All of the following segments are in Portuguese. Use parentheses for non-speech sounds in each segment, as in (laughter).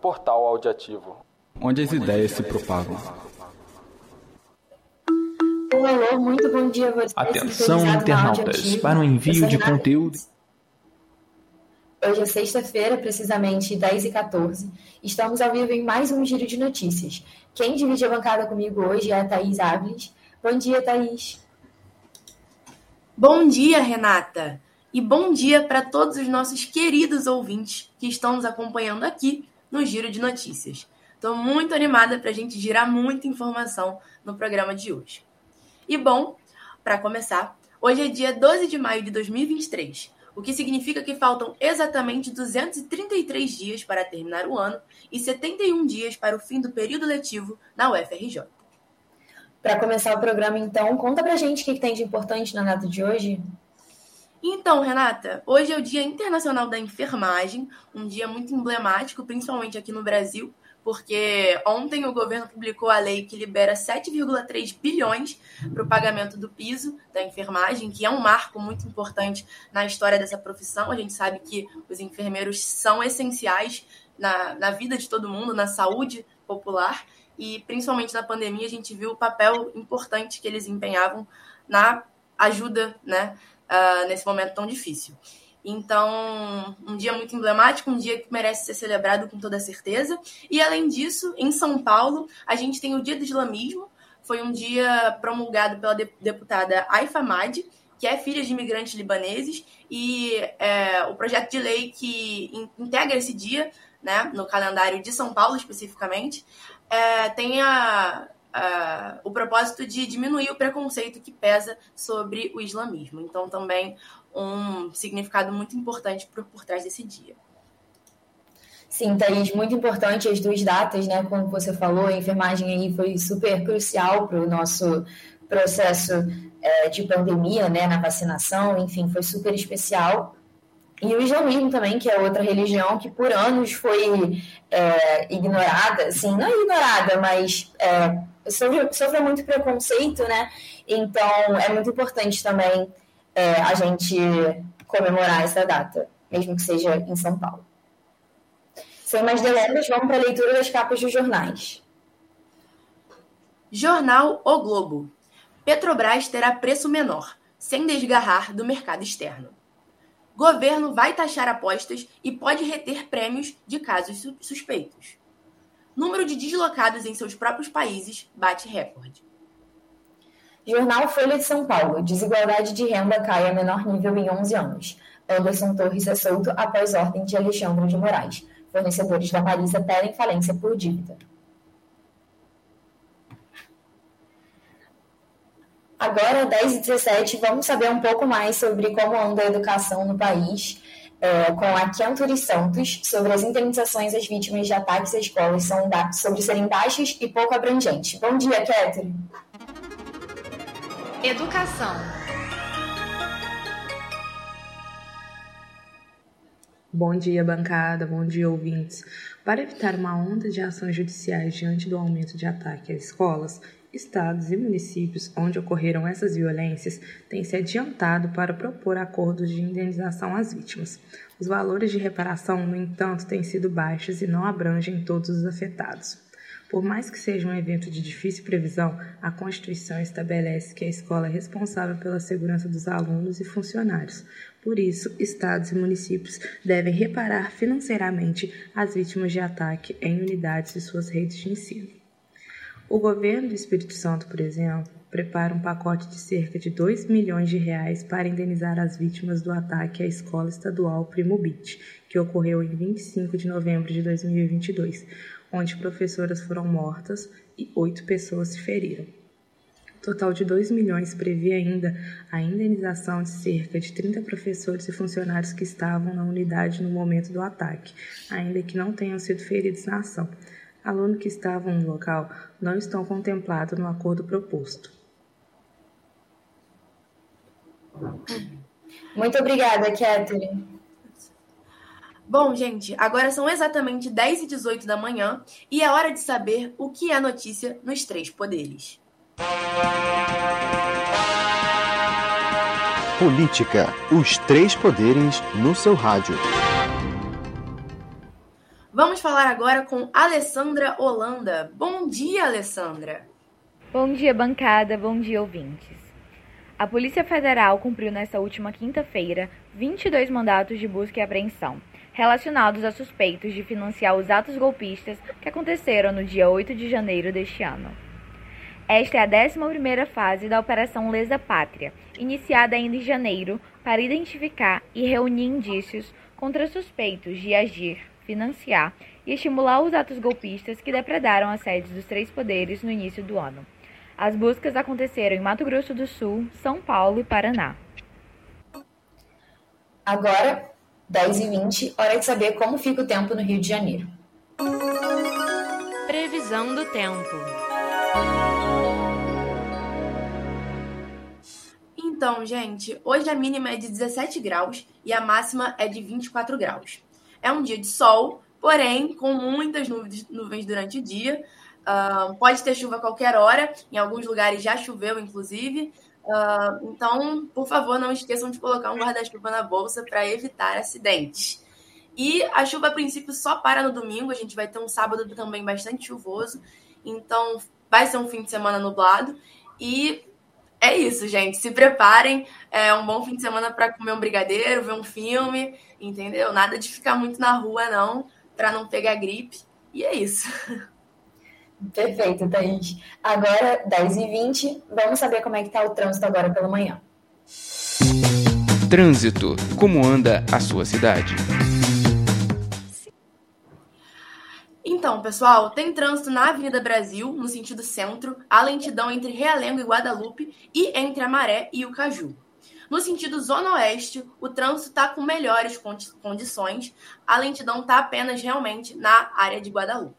Portal Audiativo. Onde as ideias se propagam. Olá, muito bom dia a vocês. Atenção, internautas, para o envio de conteúdo. Hoje é sexta-feira, precisamente 10h14. Estamos ao vivo em mais um Giro de Notícias. Quem divide a bancada comigo hoje é a Thaís Áviles. Bom dia, Thaís. Bom dia, Renata. E bom dia para todos os nossos queridos ouvintes que estão nos acompanhando aqui no Giro de Notícias. Estou muito animada para a gente girar muita informação no programa de hoje. E bom, para começar, hoje é dia 12 de maio de 2023, o que significa que faltam exatamente 233 dias para terminar o ano e 71 dias para o fim do período letivo na UFRJ. Para começar o programa, então, conta pra gente o que tem de importante na data de hoje. Então, Renata, hoje é o Dia Internacional da Enfermagem, um dia muito emblemático, principalmente aqui no Brasil, porque ontem o governo publicou a lei que libera 7,3 bilhões para o pagamento do piso da enfermagem, que é um marco muito importante na história dessa profissão. A gente sabe que os enfermeiros são essenciais na, na vida de todo mundo, na saúde popular, e principalmente na pandemia a gente viu o papel importante que eles empenhavam na ajuda né, uh, nesse momento tão difícil. Então, um dia muito emblemático, um dia que merece ser celebrado com toda certeza. E além disso, em São Paulo, a gente tem o Dia do Islamismo. Foi um dia promulgado pela deputada Aifa Madi, que é filha de imigrantes libaneses, e é, o projeto de lei que integra esse dia, né, no calendário de São Paulo especificamente, é, tem a, uh, o propósito de diminuir o preconceito que pesa sobre o islamismo. Então, também um significado muito importante por, por trás desse dia. Sim, Thaís, muito importante as duas datas, né? Como você falou, a enfermagem aí foi super crucial para o nosso processo é, de pandemia, né? Na vacinação, enfim, foi super especial. E o islamismo também, que é outra religião que por anos foi é, ignorada, assim, não ignorada, mas é, sofre, muito preconceito, né? Então é muito importante também é, a gente comemorar essa data, mesmo que seja em São Paulo. Sem mais delongas, vamos para a leitura das capas dos jornais. Jornal O Globo. Petrobras terá preço menor, sem desgarrar do mercado externo. Governo vai taxar apostas e pode reter prêmios de casos suspeitos. Número de deslocados em seus próprios países bate recorde. Jornal Folha de São Paulo. Desigualdade de renda cai a menor nível em 11 anos. Anderson Torres é solto após ordem de Alexandre de Moraes. Fornecedores da Marisa pedem falência por dívida. Agora, 10h17, vamos saber um pouco mais sobre como anda a educação no país é, com a Kianturi Santos sobre as indenizações às vítimas de ataques às escolas são sobre serem baixas e pouco abrangentes. Bom dia, Catherine. Educação. Bom dia, bancada. Bom dia, ouvintes. Para evitar uma onda de ações judiciais diante do aumento de ataque às escolas, estados e municípios onde ocorreram essas violências têm se adiantado para propor acordos de indenização às vítimas. Os valores de reparação, no entanto, têm sido baixos e não abrangem todos os afetados. Por mais que seja um evento de difícil previsão, a Constituição estabelece que a escola é responsável pela segurança dos alunos e funcionários. Por isso, estados e municípios devem reparar financeiramente as vítimas de ataque em unidades de suas redes de ensino. O governo do Espírito Santo, por exemplo, prepara um pacote de cerca de 2 milhões de reais para indenizar as vítimas do ataque à escola estadual Primo Bit, que ocorreu em 25 de novembro de 2022, onde professoras foram mortas e oito pessoas se feriram. O total de 2 milhões previa ainda a indenização de cerca de 30 professores e funcionários que estavam na unidade no momento do ataque, ainda que não tenham sido feridos na ação. Alunos que estavam no local não estão contemplados no acordo proposto. Muito obrigada, Catherine. Bom, gente, agora são exatamente 10 e 18 da manhã e é hora de saber o que é notícia nos três poderes. Política, os três poderes no seu rádio. Vamos falar agora com Alessandra Holanda. Bom dia, Alessandra. Bom dia, bancada. Bom dia, ouvintes. A Polícia Federal cumpriu nesta última quinta-feira 22 mandatos de busca e apreensão relacionados a suspeitos de financiar os atos golpistas que aconteceram no dia 8 de janeiro deste ano. Esta é a 11ª fase da Operação Lesa Pátria, iniciada ainda em janeiro para identificar e reunir indícios contra suspeitos de agir, financiar e estimular os atos golpistas que depredaram as sedes dos três poderes no início do ano. As buscas aconteceram em Mato Grosso do Sul, São Paulo e Paraná. Agora, 10h20, hora de saber como fica o tempo no Rio de Janeiro. Previsão do tempo. Então, gente, hoje a mínima é de 17 graus e a máxima é de 24 graus. É um dia de sol, porém com muitas nuvens durante o dia. Uh, pode ter chuva a qualquer hora, em alguns lugares já choveu, inclusive. Uh, então, por favor, não esqueçam de colocar um guarda-chuva na bolsa para evitar acidentes. E a chuva, a princípio, só para no domingo. A gente vai ter um sábado também bastante chuvoso. Então, vai ser um fim de semana nublado. E é isso, gente. Se preparem. É um bom fim de semana para comer um brigadeiro, ver um filme, entendeu? Nada de ficar muito na rua, não, para não pegar gripe. E é isso. Perfeito, Thaís. Agora, 10h20, vamos saber como é que está o trânsito agora pela manhã. Trânsito. Como anda a sua cidade? Então, pessoal, tem trânsito na Avenida Brasil, no sentido centro, a lentidão entre Realengo e Guadalupe e entre a Maré e o Caju. No sentido zona oeste, o trânsito está com melhores condições, a lentidão está apenas realmente na área de Guadalupe.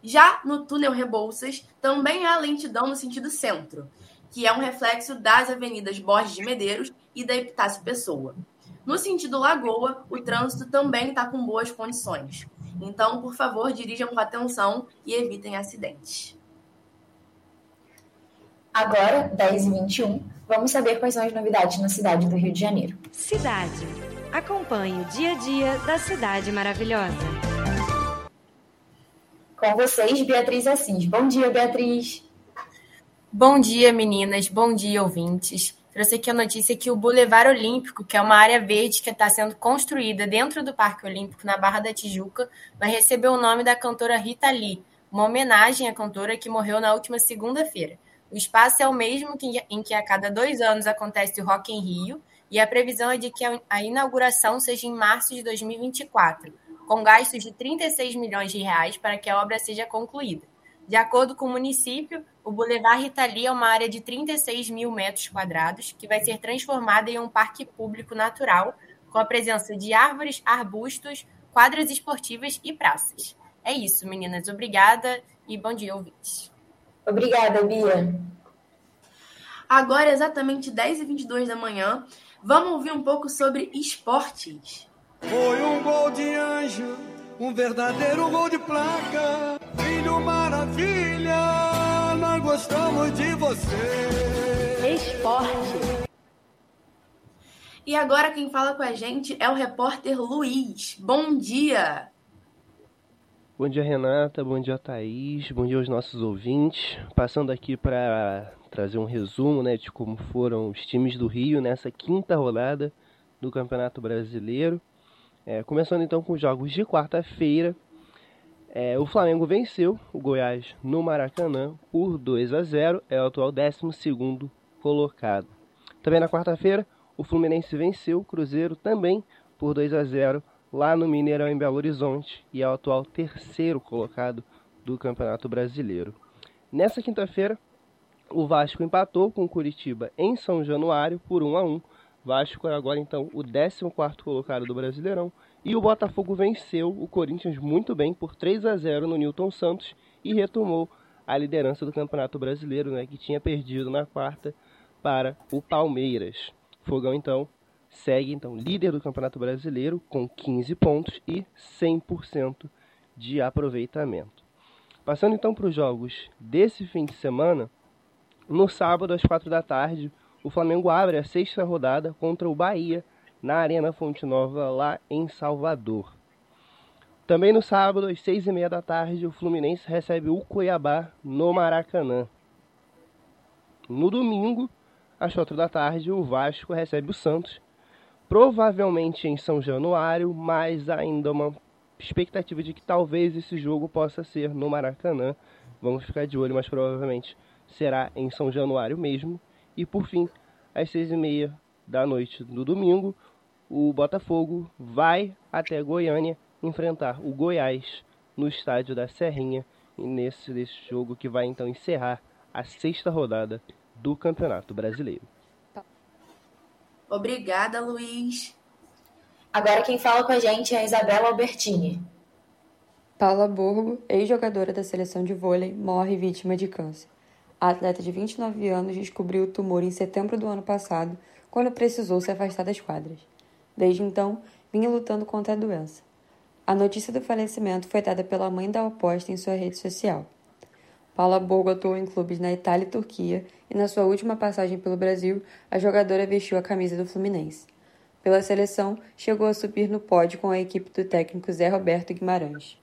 Já no túnel Rebouças, também há lentidão no sentido centro, que é um reflexo das avenidas Borges de Medeiros e da Epitácio Pessoa. No sentido Lagoa, o trânsito também está com boas condições. Então, por favor, dirijam com atenção e evitem acidentes. Agora, 10h21, vamos saber quais são as novidades na cidade do Rio de Janeiro. Cidade. Acompanhe o dia a dia da cidade maravilhosa. Com vocês, Beatriz Assis. Bom dia, Beatriz. Bom dia, meninas. Bom dia, ouvintes. Trouxe aqui a notícia que o Boulevard Olímpico, que é uma área verde que está sendo construída dentro do Parque Olímpico, na Barra da Tijuca, vai receber o nome da cantora Rita Lee, uma homenagem à cantora que morreu na última segunda-feira. O espaço é o mesmo em que a cada dois anos acontece o Rock em Rio, e a previsão é de que a inauguração seja em março de 2024 com gastos de 36 milhões de reais para que a obra seja concluída. De acordo com o município, o Boulevard Ritali é uma área de 36 mil metros quadrados que vai ser transformada em um parque público natural, com a presença de árvores, arbustos, quadras esportivas e praças. É isso, meninas. Obrigada e bom dia, ouvintes. Obrigada, Bia. Agora, exatamente 10h22 da manhã, vamos ouvir um pouco sobre esportes. Foi um gol de anjo, um verdadeiro gol de placa. Filho maravilha, nós gostamos de você. Esporte. E agora quem fala com a gente é o repórter Luiz. Bom dia! Bom dia, Renata. Bom dia, Thaís. Bom dia aos nossos ouvintes. Passando aqui para trazer um resumo né, de como foram os times do Rio nessa quinta rodada do Campeonato Brasileiro. É, começando então com os jogos de quarta-feira, é, o Flamengo venceu o Goiás no Maracanã por 2 a 0, é o atual 12 colocado. Também na quarta-feira, o Fluminense venceu o Cruzeiro também por 2 a 0 lá no Mineirão em Belo Horizonte e é o atual terceiro colocado do Campeonato Brasileiro. Nessa quinta-feira, o Vasco empatou com o Curitiba em São Januário por 1 a 1 Vasco é agora então o 14 colocado do Brasileirão e o Botafogo venceu o Corinthians muito bem por 3 a 0 no Newton Santos e retomou a liderança do Campeonato Brasileiro, né, que tinha perdido na quarta para o Palmeiras. Fogão então segue então líder do Campeonato Brasileiro com 15 pontos e 100% de aproveitamento. Passando então para os jogos desse fim de semana, no sábado às 4 da tarde, o Flamengo abre a sexta rodada contra o Bahia na Arena Fonte Nova, lá em Salvador. Também no sábado, às seis e meia da tarde, o Fluminense recebe o Cuiabá no Maracanã. No domingo, às quatro da tarde, o Vasco recebe o Santos, provavelmente em São Januário, mas ainda uma expectativa de que talvez esse jogo possa ser no Maracanã. Vamos ficar de olho, mas provavelmente será em São Januário mesmo. E por fim, às seis e meia da noite do domingo, o Botafogo vai até Goiânia enfrentar o Goiás no estádio da Serrinha nesse, nesse jogo que vai então encerrar a sexta rodada do Campeonato Brasileiro. Obrigada, Luiz. Agora quem fala com a gente é a Isabela Albertini. Paula Borgo, ex-jogadora da seleção de vôlei, morre vítima de câncer. A atleta de 29 anos descobriu o tumor em setembro do ano passado, quando precisou se afastar das quadras. Desde então, vinha lutando contra a doença. A notícia do falecimento foi dada pela mãe da oposta em sua rede social. Paula Borgo atuou em clubes na Itália e Turquia e, na sua última passagem pelo Brasil, a jogadora vestiu a camisa do Fluminense. Pela seleção, chegou a subir no pódio com a equipe do técnico Zé Roberto Guimarães.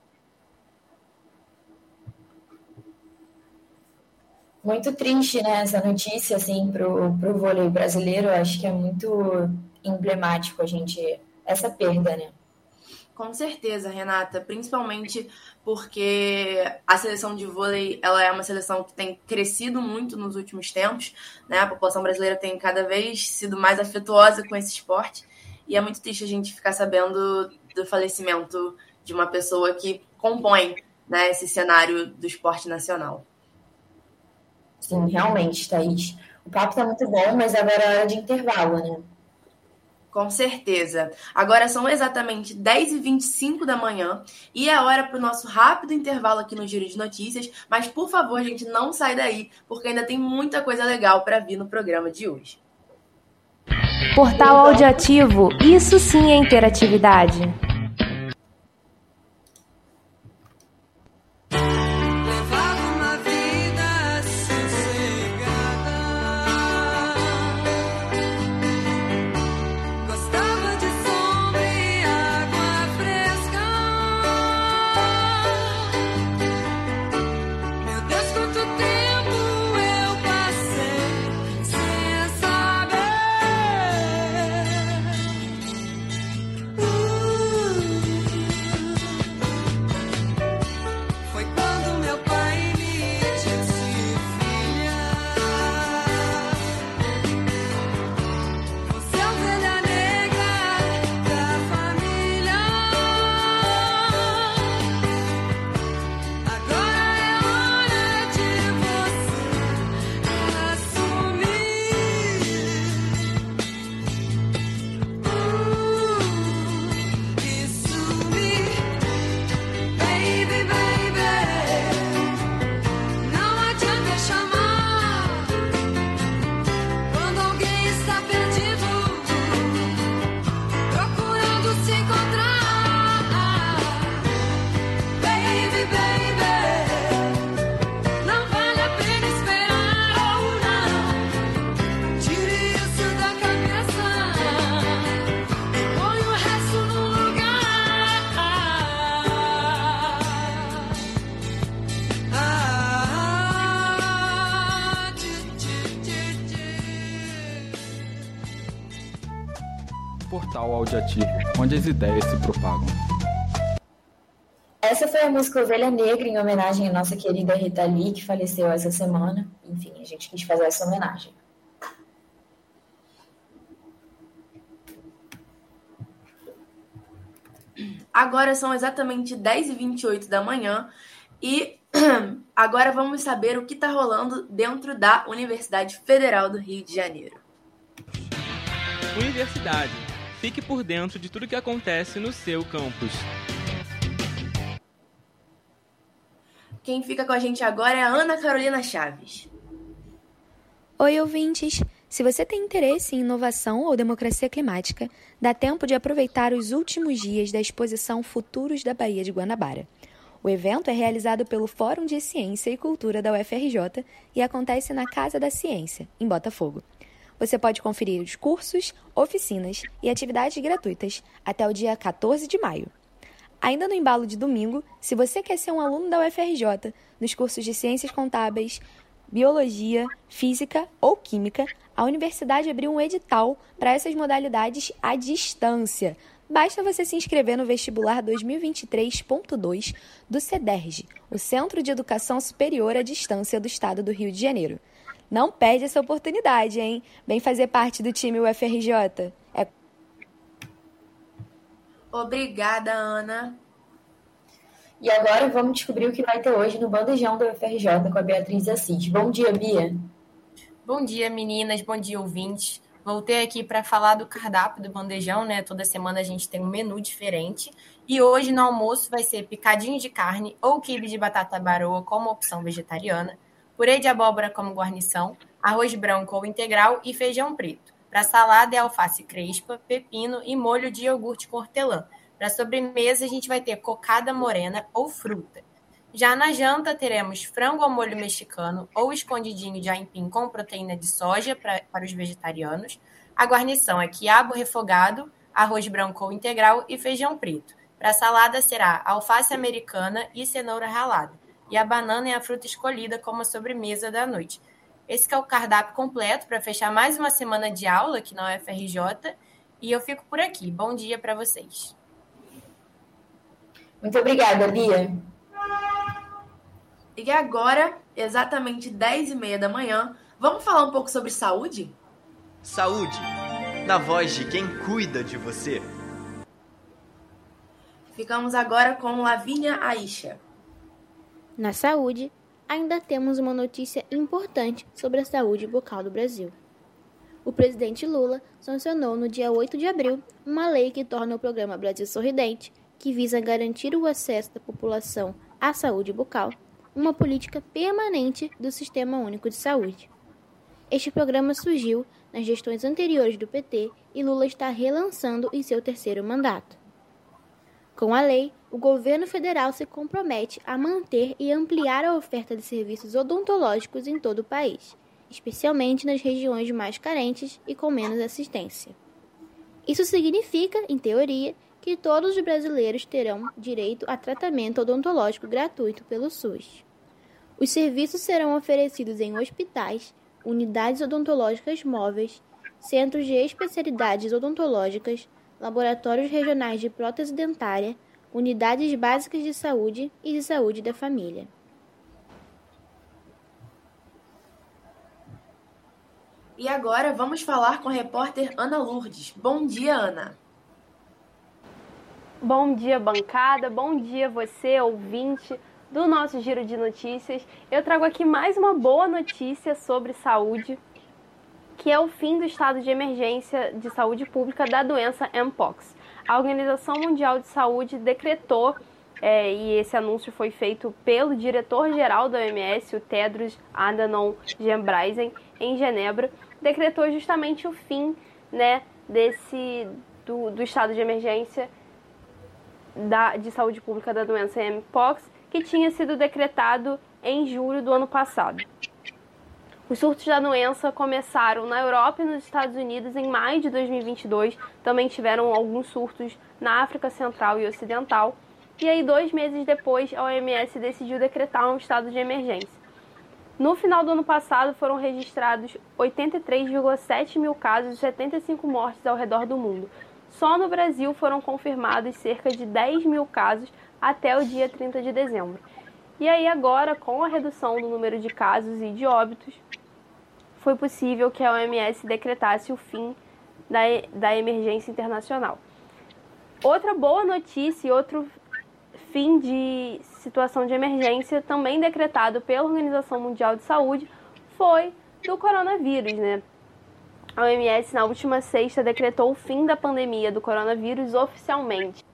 Muito triste, né, essa notícia, assim, pro, pro vôlei brasileiro. Acho que é muito emblemático a gente, essa perda, né? Com certeza, Renata, principalmente porque a seleção de vôlei ela é uma seleção que tem crescido muito nos últimos tempos, né? A população brasileira tem cada vez sido mais afetuosa com esse esporte e é muito triste a gente ficar sabendo do falecimento de uma pessoa que compõe né, esse cenário do esporte nacional. Sim, realmente, Thaís. O papo tá muito bom, mas agora é hora de intervalo, né? Com certeza. Agora são exatamente 10h25 da manhã e é hora para o nosso rápido intervalo aqui no Giro de Notícias. Mas, por favor, gente, não sai daí, porque ainda tem muita coisa legal para vir no programa de hoje. Portal Audiativo, isso sim é interatividade. Onde as ideias se propagam. Essa foi a música Ovelha Negra, em homenagem à nossa querida Rita Lee, que faleceu essa semana. Enfim, a gente quis fazer essa homenagem. Agora são exatamente 10h28 da manhã e (clears throat) agora vamos saber o que está rolando dentro da Universidade Federal do Rio de Janeiro. Universidade. Fique por dentro de tudo que acontece no seu campus. Quem fica com a gente agora é a Ana Carolina Chaves. Oi, ouvintes! Se você tem interesse em inovação ou democracia climática, dá tempo de aproveitar os últimos dias da exposição Futuros da Baía de Guanabara. O evento é realizado pelo Fórum de Ciência e Cultura da UFRJ e acontece na Casa da Ciência, em Botafogo. Você pode conferir os cursos, oficinas e atividades gratuitas até o dia 14 de maio. Ainda no embalo de domingo, se você quer ser um aluno da UFRJ nos cursos de Ciências Contábeis, Biologia, Física ou Química, a universidade abriu um edital para essas modalidades à distância. Basta você se inscrever no vestibular 2023.2 do CEDERJ, o Centro de Educação Superior à Distância do Estado do Rio de Janeiro. Não perde essa oportunidade, hein? Vem fazer parte do time UFRJ. É... Obrigada, Ana. E agora vamos descobrir o que vai ter hoje no Bandejão da UFRJ com a Beatriz Assis. Bom dia, Bia. Bom dia, meninas. Bom dia, ouvintes. Voltei aqui para falar do cardápio do bandejão, né? Toda semana a gente tem um menu diferente. E hoje no almoço vai ser picadinho de carne ou quibe de batata baroa como opção vegetariana, purê de abóbora como guarnição, arroz branco ou integral e feijão preto. Para salada é alface crespa, pepino e molho de iogurte com hortelã. Para sobremesa a gente vai ter cocada morena ou fruta. Já na janta teremos frango ao molho mexicano ou escondidinho de aipim com proteína de soja pra, para os vegetarianos. A guarnição é quiabo refogado, arroz branco ou integral e feijão preto. Para salada será alface americana e cenoura ralada. E a banana é a fruta escolhida como sobremesa da noite. Esse é o cardápio completo para fechar mais uma semana de aula aqui na UFRJ. E eu fico por aqui. Bom dia para vocês. Muito obrigada, Bia. E agora, exatamente 10 e meia da manhã, vamos falar um pouco sobre saúde? Saúde, na voz de quem cuida de você. Ficamos agora com Lavínia Aisha. Na saúde, ainda temos uma notícia importante sobre a saúde bucal do Brasil. O presidente Lula sancionou no dia 8 de abril uma lei que torna o programa Brasil Sorridente, que visa garantir o acesso da população à saúde bucal, uma política permanente do Sistema Único de Saúde. Este programa surgiu nas gestões anteriores do PT e Lula está relançando em seu terceiro mandato. Com a lei, o governo federal se compromete a manter e ampliar a oferta de serviços odontológicos em todo o país, especialmente nas regiões mais carentes e com menos assistência. Isso significa, em teoria, que todos os brasileiros terão direito a tratamento odontológico gratuito pelo SUS. Os serviços serão oferecidos em hospitais, unidades odontológicas móveis, centros de especialidades odontológicas, laboratórios regionais de prótese dentária, unidades básicas de saúde e de saúde da família. E agora vamos falar com a repórter Ana Lourdes. Bom dia, Ana. Bom dia, bancada. Bom dia, você, ouvinte do nosso giro de notícias. Eu trago aqui mais uma boa notícia sobre saúde, que é o fim do estado de emergência de saúde pública da doença Mpox. A Organização Mundial de Saúde decretou, é, e esse anúncio foi feito pelo diretor-geral da OMS, o Tedros Adhanom Ghebreyesus, em Genebra, decretou justamente o fim né, desse do, do estado de emergência da, de saúde pública da doença Mpox, que tinha sido decretado em julho do ano passado. Os surtos da doença começaram na Europa e nos Estados Unidos em maio de 2022. Também tiveram alguns surtos na África Central e Ocidental. E aí, dois meses depois, a OMS decidiu decretar um estado de emergência. No final do ano passado, foram registrados 83,7 mil casos e 75 mortes ao redor do mundo. Só no Brasil foram confirmados cerca de 10 mil casos até o dia 30 de dezembro. E aí, agora, com a redução do número de casos e de óbitos, foi possível que a OMS decretasse o fim da, da emergência internacional. Outra boa notícia e outro fim de situação de emergência também decretado pela Organização Mundial de Saúde foi do coronavírus, né? A OMS, na última sexta, decretou o fim da pandemia do coronavírus oficialmente.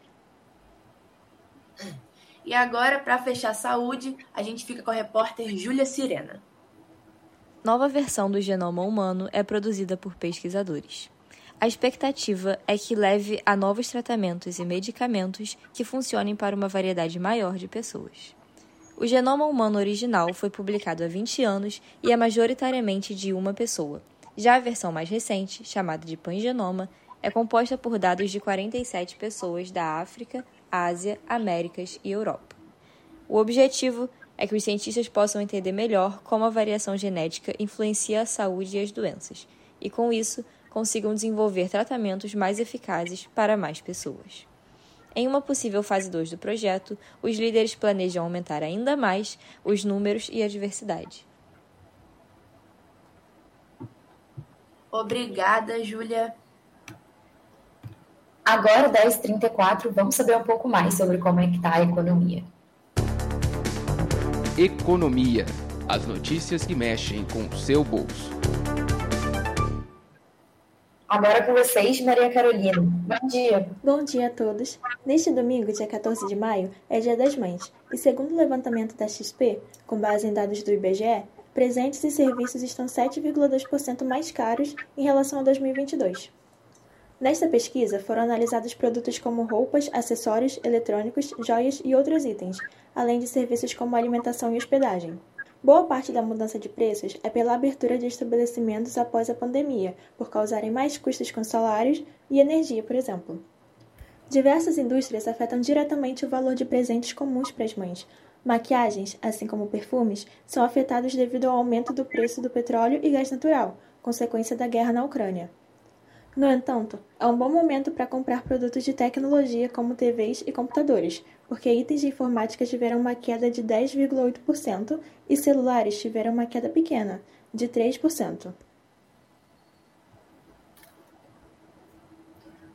E agora, para fechar a saúde, a gente fica com a repórter Júlia Sirena. Nova versão do genoma humano é produzida por pesquisadores. A expectativa é que leve a novos tratamentos e medicamentos que funcionem para uma variedade maior de pessoas. O genoma humano original foi publicado há 20 anos e é majoritariamente de uma pessoa. Já a versão mais recente, chamada de pangenoma, é composta por dados de 47 pessoas da África, Ásia, Américas e Europa. O objetivo é que os cientistas possam entender melhor como a variação genética influencia a saúde e as doenças, e com isso consigam desenvolver tratamentos mais eficazes para mais pessoas. Em uma possível fase 2 do projeto, os líderes planejam aumentar ainda mais os números e a diversidade. Obrigada, Júlia. Agora, 10h34, vamos saber um pouco mais sobre como é que está a economia. Economia. As notícias que mexem com o seu bolso. Agora com vocês, Maria Carolina. Bom dia. Bom dia a todos. Neste domingo, dia 14 de maio, é Dia das Mães. E segundo o levantamento da XP, com base em dados do IBGE, presentes e serviços estão 7,2% mais caros em relação a 2022. Nesta pesquisa, foram analisados produtos como roupas, acessórios, eletrônicos, joias e outros itens, além de serviços como alimentação e hospedagem. Boa parte da mudança de preços é pela abertura de estabelecimentos após a pandemia, por causarem mais custos com salários e energia, por exemplo. Diversas indústrias afetam diretamente o valor de presentes comuns para as mães. Maquiagens, assim como perfumes, são afetados devido ao aumento do preço do petróleo e gás natural, consequência da guerra na Ucrânia. No entanto, é um bom momento para comprar produtos de tecnologia como TVs e computadores, porque itens de informática tiveram uma queda de 10,8% e celulares tiveram uma queda pequena, de 3%.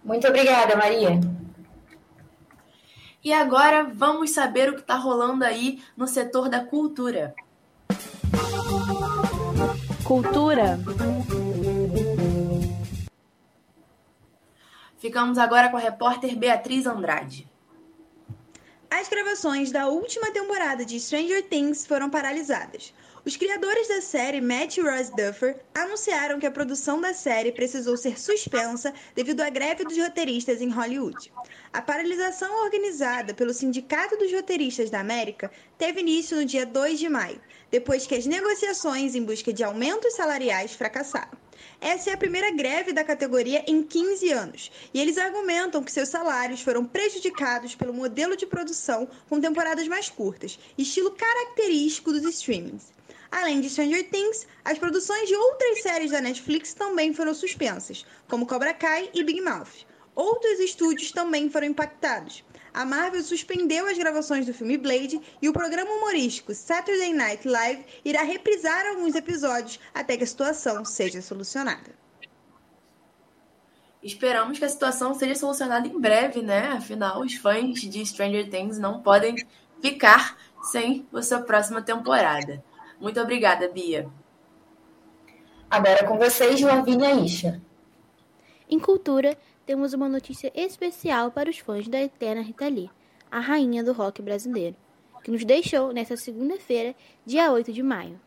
Muito obrigada, Maria. E agora vamos saber o que está rolando aí no setor da cultura. Cultura. Ficamos agora com a repórter Beatriz Andrade. As gravações da última temporada de Stranger Things foram paralisadas. Os criadores da série, Matt e Ross Duffer, anunciaram que a produção da série precisou ser suspensa devido à greve dos roteiristas em Hollywood. A paralisação organizada pelo Sindicato dos Roteiristas da América teve início no dia 2 de maio, depois que as negociações em busca de aumentos salariais fracassaram. Essa é a primeira greve da categoria em 15 anos, e eles argumentam que seus salários foram prejudicados pelo modelo de produção com temporadas mais curtas, estilo característico dos streamings. Além de Stranger Things, as produções de outras séries da Netflix também foram suspensas, como Cobra Kai e Big Mouth. Outros estúdios também foram impactados a Marvel suspendeu as gravações do filme Blade e o programa humorístico Saturday Night Live irá reprisar alguns episódios até que a situação seja solucionada. Esperamos que a situação seja solucionada em breve, né? Afinal, os fãs de Stranger Things não podem ficar sem a sua próxima temporada. Muito obrigada, Bia. Agora com vocês, Lavínia Isha. Em cultura, temos uma notícia especial para os fãs da eterna Rita Lee, a rainha do rock brasileiro, que nos deixou nesta segunda-feira, dia 8 de maio.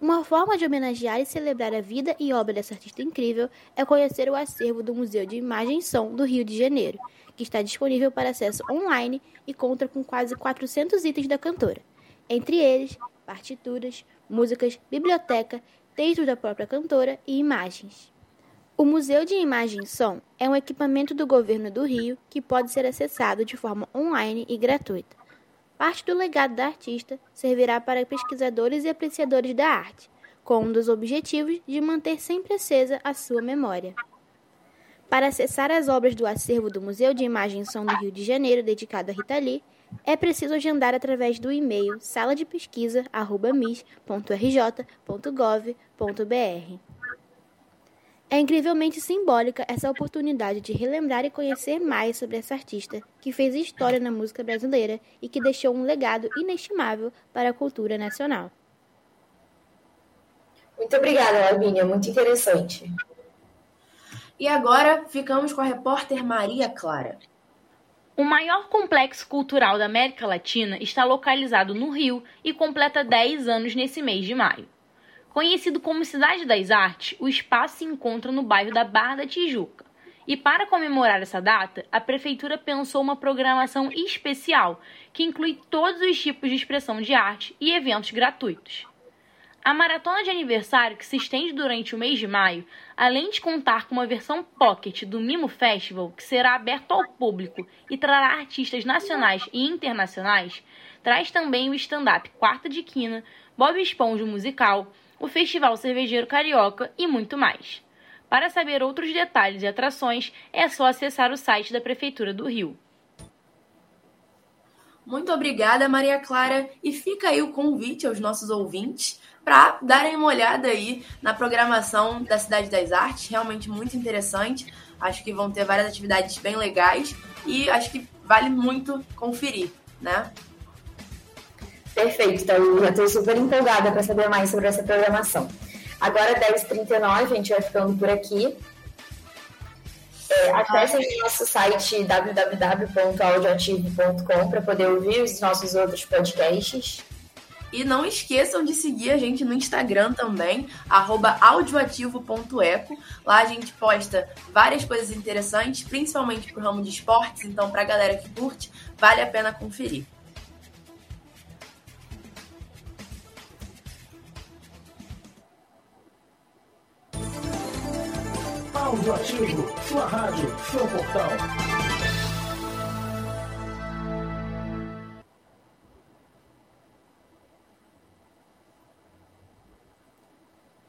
Uma forma de homenagear e celebrar a vida e obra dessa artista incrível é conhecer o acervo do Museu de Imagem e Som do Rio de Janeiro, que está disponível para acesso online e conta com quase 400 itens da cantora, entre eles partituras, músicas, biblioteca, textos da própria cantora e imagens. O Museu de Imagem e Som é um equipamento do governo do Rio que pode ser acessado de forma online e gratuita. Parte do legado da artista servirá para pesquisadores e apreciadores da arte, com um dos objetivos de manter sempre acesa a sua memória. Para acessar as obras do acervo do Museu de Imagem e Som do Rio de Janeiro dedicado a Rita Lee, é preciso agendar através do e-mail saladepesquisa.mis.rj.gov.br. É incrivelmente simbólica essa oportunidade de relembrar e conhecer mais sobre essa artista que fez história na música brasileira e que deixou um legado inestimável para a cultura nacional. Muito obrigada, Lavínia, muito interessante. E agora ficamos com a repórter Maria Clara. O maior complexo cultural da América Latina está localizado no Rio e completa 10 anos nesse mês de maio. Conhecido como Cidade das Artes, o espaço se encontra no bairro da Barra da Tijuca. E para comemorar essa data, a prefeitura pensou uma programação especial que inclui todos os tipos de expressão de arte e eventos gratuitos. A maratona de aniversário, que se estende durante o mês de maio, além de contar com uma versão pocket do Mimo Festival, que será aberto ao público e trará artistas nacionais e internacionais, traz também o stand-up Quarta de Quina, Bob Esponja musical, o Festival Cervejeiro Carioca e muito mais. Para saber outros detalhes e atrações, é só acessar o site da Prefeitura do Rio. Muito obrigada, Maria Clara. E fica aí o convite aos nossos ouvintes para darem uma olhada aí na programação da Cidade das Artes, realmente muito interessante. Acho que vão ter várias atividades bem legais e acho que vale muito conferir, né? Perfeito, então já estou super empolgada para saber mais sobre essa programação. Agora, 10h39, a gente vai ficando por aqui. É, acesse o nosso site www.audioativo.com para poder ouvir os nossos outros podcasts. E não esqueçam de seguir a gente no Instagram também, audioativo.eco. Lá a gente posta várias coisas interessantes, principalmente pro ramo de esportes, então pra galera que curte, vale a pena conferir. Audioativo, sua rádio, seu portal.